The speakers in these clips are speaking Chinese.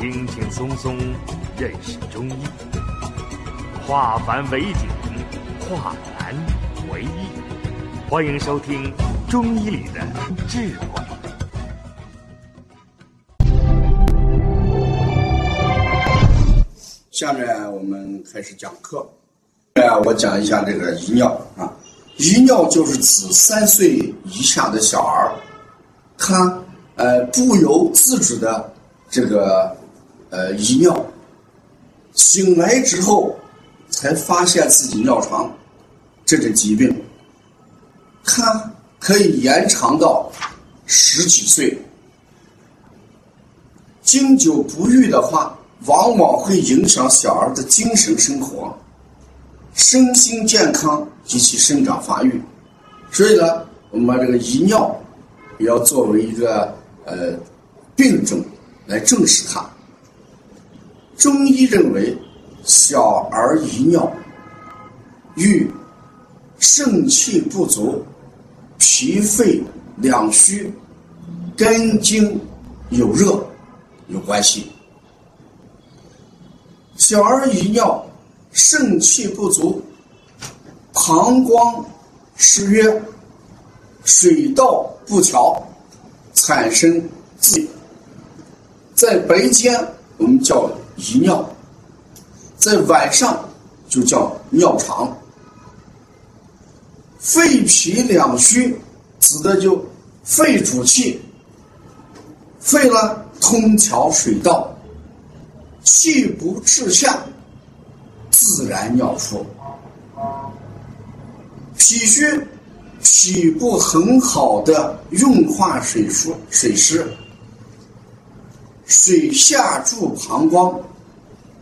轻轻松松认识中医，化繁为简，化难为易。欢迎收听《中医里的智慧》。下面我们开始讲课。呃，我讲一下这个遗尿啊。遗尿就是指三岁以下的小儿，他呃不由自主的这个呃遗尿，醒来之后才发现自己尿床这种疾病，它可以延长到十几岁。经久不愈的话，往往会影响小儿的精神生活。身心健康及其生长发育，所以呢，我们把这个遗尿也要作为一个呃病症来正视它。中医认为，小儿遗尿与肾气不足、脾肺两虚、肝经有热有关系。小儿遗尿。肾气不足，膀胱失约，水道不调，产生自在白天我们叫遗尿，在晚上就叫尿长。肺脾两虚，指的就肺主气，肺呢通调水道，气不至下。自然尿出，脾虚，脾不很好的运化水疏水湿，水下注膀胱，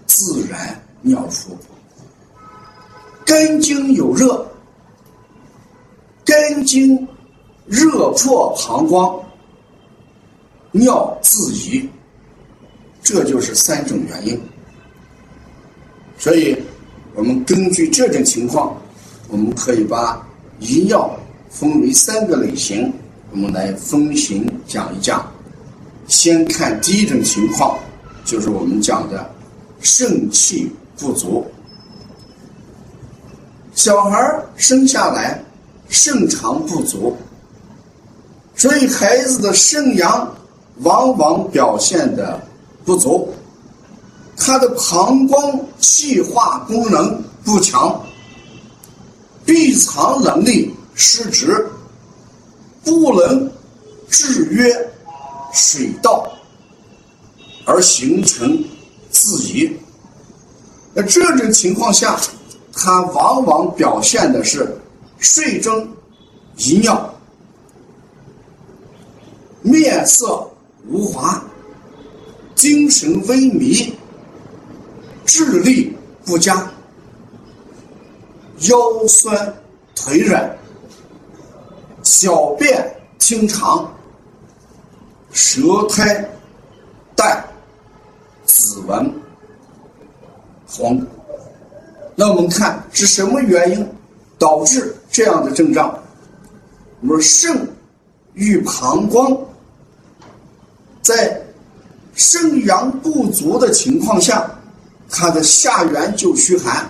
自然尿出。肝经有热，肝经热破膀胱，尿自遗，这就是三种原因。所以，我们根据这种情况，我们可以把遗尿分为三个类型，我们来分型讲一讲。先看第一种情况，就是我们讲的肾气不足。小孩生下来肾肠不足，所以孩子的肾阳往往表现的不足。他的膀胱气化功能不强，闭藏能力失职，不能制约水道，而形成自遗。那这种情况下，他往往表现的是睡中、遗尿、面色无华、精神萎靡。智力不佳，腰酸腿软，小便清长，舌苔淡，指纹黄。那我们看是什么原因导致这样的症状？我们说肾与膀胱在肾阳不足的情况下。它的下缘就虚寒，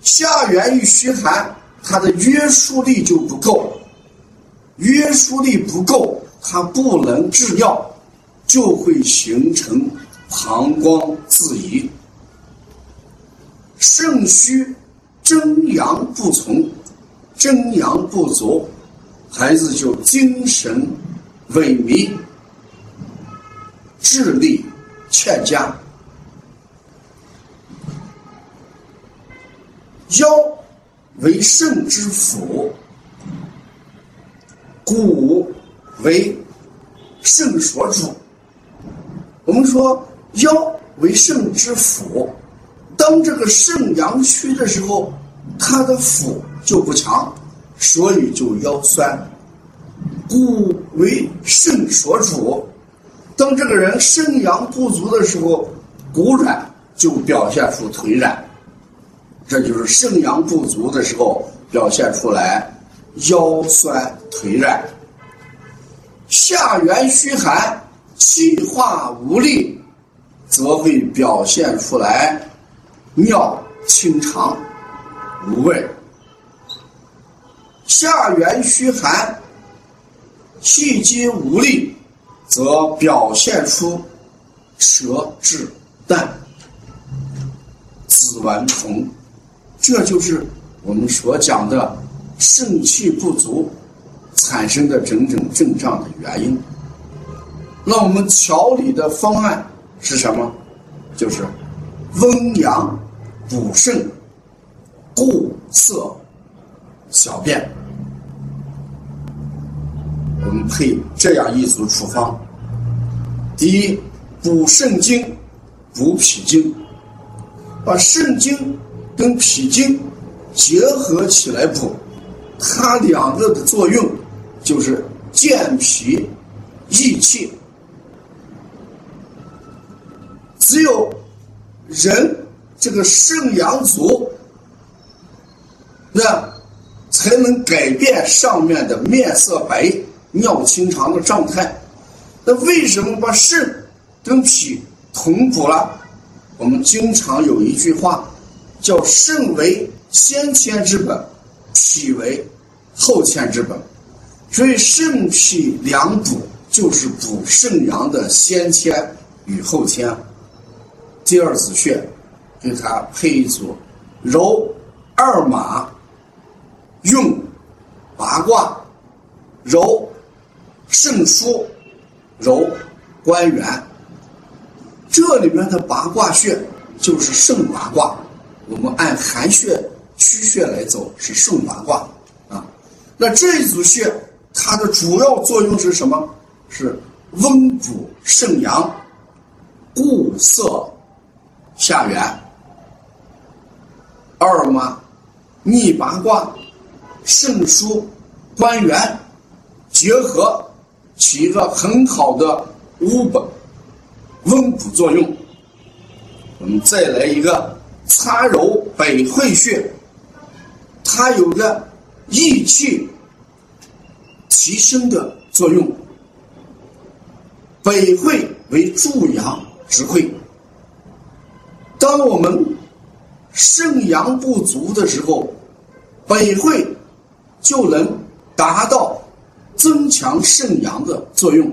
下元一虚寒，它的约束力就不够，约束力不够，它不能制尿，就会形成膀胱自遗。肾虚，真阳不从，真阳不足，孩子就精神萎靡，智力欠佳。腰为肾之府，骨为肾所主。我们说腰为肾之府，当这个肾阳虚的时候，它的腑就不强，所以就腰酸。骨为肾所主，当这个人肾阳不足的时候，骨软就表现出腿软。这就是肾阳不足的时候表现出来，腰酸腿软，下元虚寒，气化无力，则会表现出来尿清长无味；下元虚寒、气机无力，则表现出舌质淡、紫顽虫。这就是我们所讲的肾气不足产生的整整症状的原因。那我们调理的方案。是什么？就是温阳、补肾、固涩小便。我们配这样一组处方：第一，补肾精、补脾经，把肾精跟脾经结合起来补，它两个的作用就是健脾益气。只有人这个肾阳足，那才能改变上面的面色白、尿清长的状态。那为什么把肾跟脾同补了？我们经常有一句话叫“肾为先天之本，脾为后天之本”，所以肾脾两补就是补肾阳的先天与后天。第二子穴，给它配一组揉二马、用八卦、揉肾腧、揉关元。这里面的八卦穴就是肾八卦，我们按寒穴虚穴来走是肾八卦啊。那这一组穴，它的主要作用是什么？是温补肾阳，固涩。下元，二马，逆八卦，肾腧，关元，结合，起一个很好的乌本温补作用。我们再来一个擦揉百会穴，它有着益气提升的作用。北会为助阳之会。当我们肾阳不足的时候，北会就能达到增强肾阳的作用。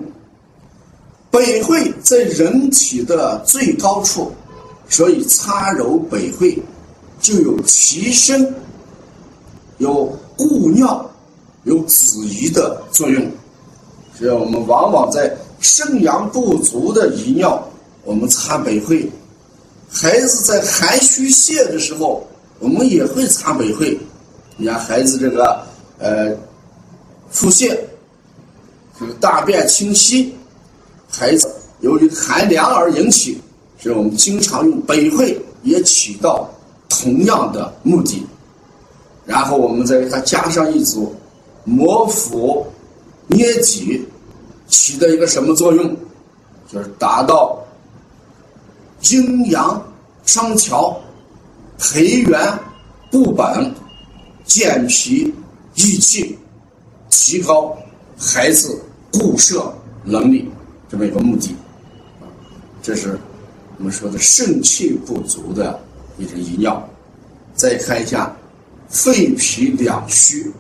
北会在人体的最高处，所以擦揉北会就有提升、有固尿、有止遗的作用。所以我们往往在肾阳不足的遗尿，我们擦百会。孩子在寒虚泄的时候，我们也会擦百会。你看孩子这个呃腹泻，这个大便清晰，孩子由于寒凉而引起，所以我们经常用百会，也起到同样的目的。然后我们再给他加上一组摩腹捏脊，起的一个什么作用？就是达到。阴阳双调，培元固本，健脾益气，提高孩子固摄能力，这么一个目的。这是我们说的肾气不足的一种遗尿。再看一下肺脾两虚，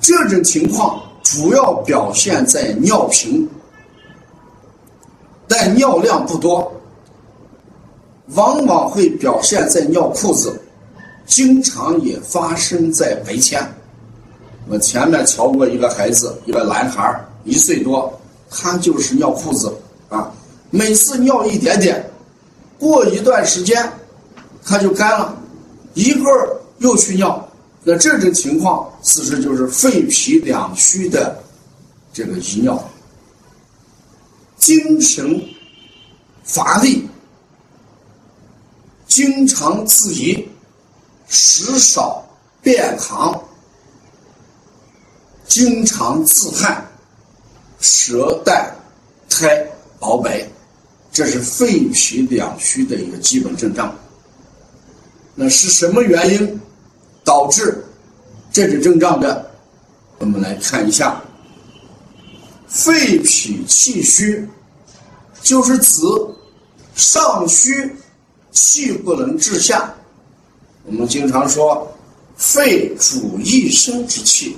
这种情况主要表现在尿频。但尿量不多，往往会表现在尿裤子，经常也发生在白天。我前面瞧过一个孩子，一个男孩一岁多，他就是尿裤子啊，每次尿一点点，过一段时间他就干了，一会儿又去尿。那这种情况，其实就是肺脾两虚的这个遗尿。精神乏力，经常自疑，食少便溏，经常自汗，舌淡苔薄白，这是肺脾两虚的一个基本症状。那是什么原因导致这种症状的？我们来看一下。肺脾气虚，就是指上虚气不能治下。我们经常说，肺主一身之气。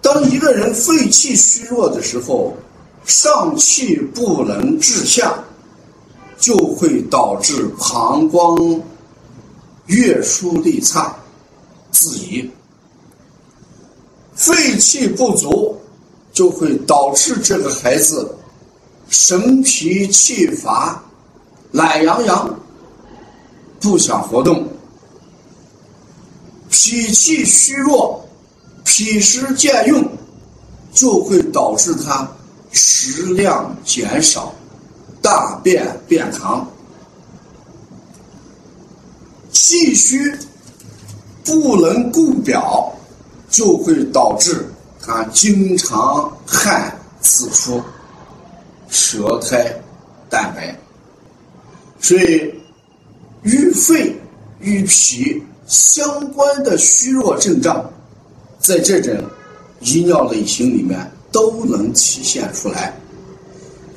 当一个人肺气虚弱的时候，上气不能治下，就会导致膀胱月疏力差，自疑。肺气不足，就会导致这个孩子神疲气乏、懒洋洋，不想活动。脾气虚弱。脾湿渐用，就会导致他食量减少，大便变溏。气虚不能固表，就会导致他经常汗刺出，舌苔淡白。所以，与肺与脾相关的虚弱症状。在这种遗尿类型里面都能体现出来。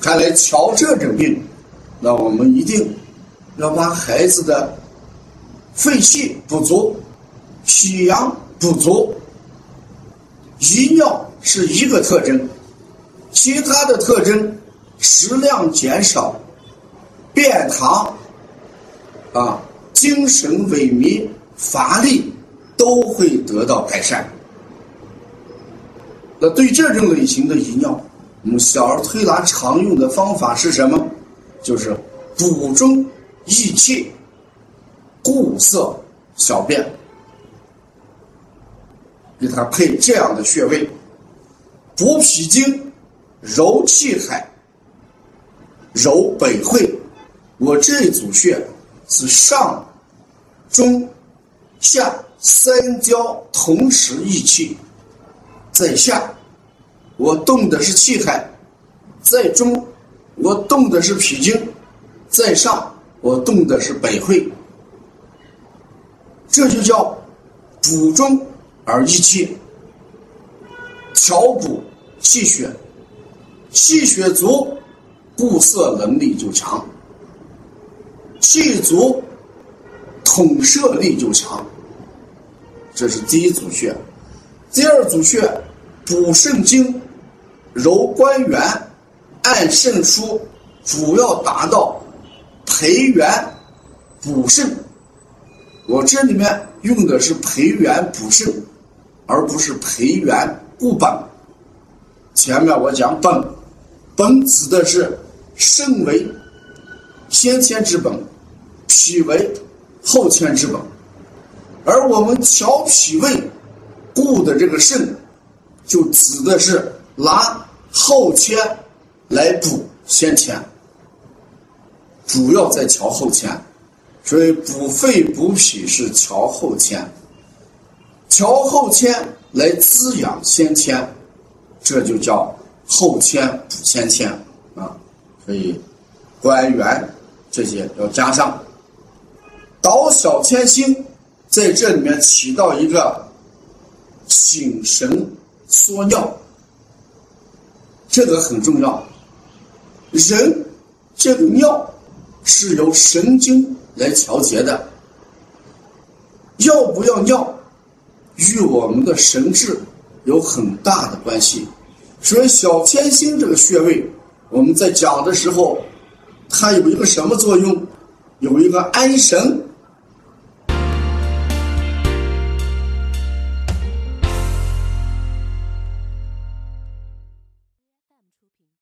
看来瞧这种病，那我们一定要把孩子的肺气不足、脾阳不足、遗尿是一个特征，其他的特征食量减少、便溏啊、精神萎靡、乏力都会得到改善。那对这种类型的遗尿，我们小儿推拿常用的方法是什么？就是补中益气、固涩小便，给他配这样的穴位：补脾经、揉气海、揉北会。我这一组穴是上、中、下三焦同时益气。在下，我动的是气海；在中，我动的是脾经；在上，我动的是北会。这就叫补中而益气，调补气血，气血足，固涩能力就强；气足，统摄力就强。这是第一组穴，第二组穴。补肾经，揉关元，按肾腧，主要达到培元补肾。我这里面用的是培元补肾，而不是培元固本。前面我讲本，本指的是肾为先天之本，脾为后天之本，而我们调脾胃固的这个肾。就指的是拿后天来补先天，主要在调后天，所以补肺补脾是调后天，调后天来滋养先天，这就叫后天补先天啊。所以关元这些要加上，导小天星在这里面起到一个醒神。缩尿，这个很重要。人这个尿是由神经来调节的，要不要尿，与我们的神志有很大的关系。所以小天心这个穴位，我们在讲的时候，它有一个什么作用？有一个安神、